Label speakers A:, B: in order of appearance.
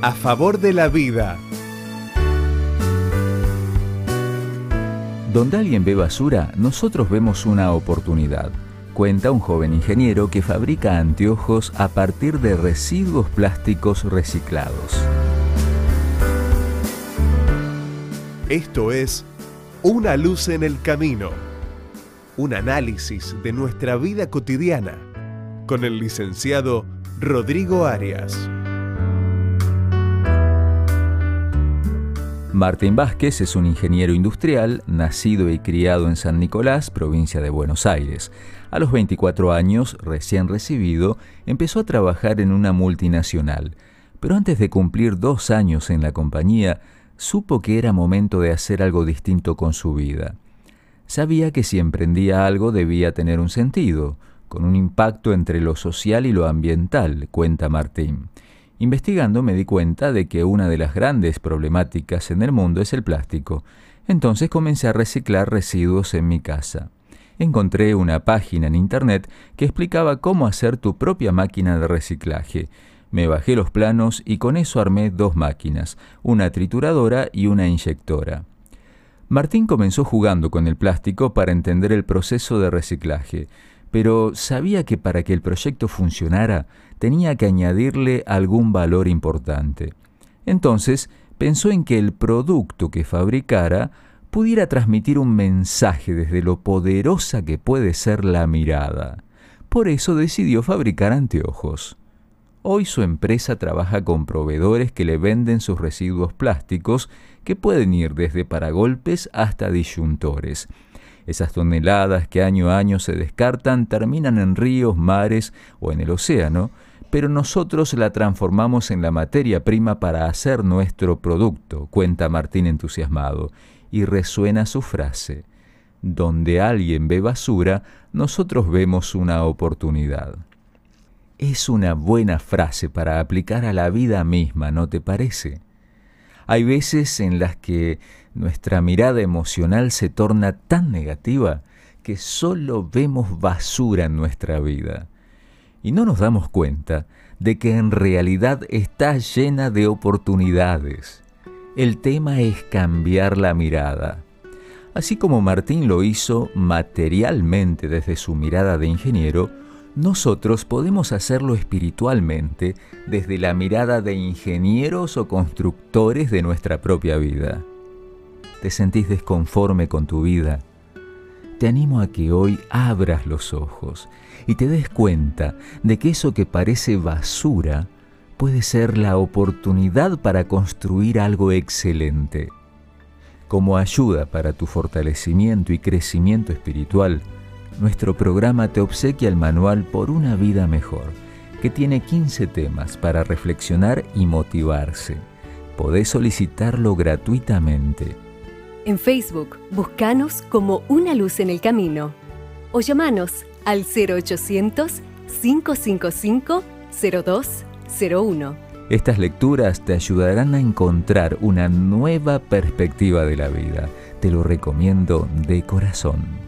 A: a favor de la vida.
B: Donde alguien ve basura, nosotros vemos una oportunidad. Cuenta un joven ingeniero que fabrica anteojos a partir de residuos plásticos reciclados.
A: Esto es Una luz en el camino. Un análisis de nuestra vida cotidiana con el licenciado Rodrigo Arias.
B: Martín Vázquez es un ingeniero industrial, nacido y criado en San Nicolás, provincia de Buenos Aires. A los 24 años, recién recibido, empezó a trabajar en una multinacional. Pero antes de cumplir dos años en la compañía, supo que era momento de hacer algo distinto con su vida. Sabía que si emprendía algo debía tener un sentido, con un impacto entre lo social y lo ambiental, cuenta Martín. Investigando me di cuenta de que una de las grandes problemáticas en el mundo es el plástico. Entonces comencé a reciclar residuos en mi casa. Encontré una página en internet que explicaba cómo hacer tu propia máquina de reciclaje. Me bajé los planos y con eso armé dos máquinas, una trituradora y una inyectora. Martín comenzó jugando con el plástico para entender el proceso de reciclaje pero sabía que para que el proyecto funcionara tenía que añadirle algún valor importante. Entonces pensó en que el producto que fabricara pudiera transmitir un mensaje desde lo poderosa que puede ser la mirada. Por eso decidió fabricar anteojos. Hoy su empresa trabaja con proveedores que le venden sus residuos plásticos que pueden ir desde paragolpes hasta disyuntores esas toneladas que año a año se descartan terminan en ríos, mares o en el océano, pero nosotros la transformamos en la materia prima para hacer nuestro producto, cuenta Martín entusiasmado, y resuena su frase, donde alguien ve basura, nosotros vemos una oportunidad. Es una buena frase para aplicar a la vida misma, ¿no te parece? Hay veces en las que nuestra mirada emocional se torna tan negativa que solo vemos basura en nuestra vida. Y no nos damos cuenta de que en realidad está llena de oportunidades. El tema es cambiar la mirada. Así como Martín lo hizo materialmente desde su mirada de ingeniero, nosotros podemos hacerlo espiritualmente desde la mirada de ingenieros o constructores de nuestra propia vida. ¿Te sentís desconforme con tu vida? Te animo a que hoy abras los ojos y te des cuenta de que eso que parece basura puede ser la oportunidad para construir algo excelente. Como ayuda para tu fortalecimiento y crecimiento espiritual, nuestro programa te obsequia el manual Por una vida mejor, que tiene 15 temas para reflexionar y motivarse. Podés solicitarlo gratuitamente.
C: En Facebook, buscanos como Una Luz en el Camino o llamanos al 0800-555-0201.
B: Estas lecturas te ayudarán a encontrar una nueva perspectiva de la vida. Te lo recomiendo de corazón.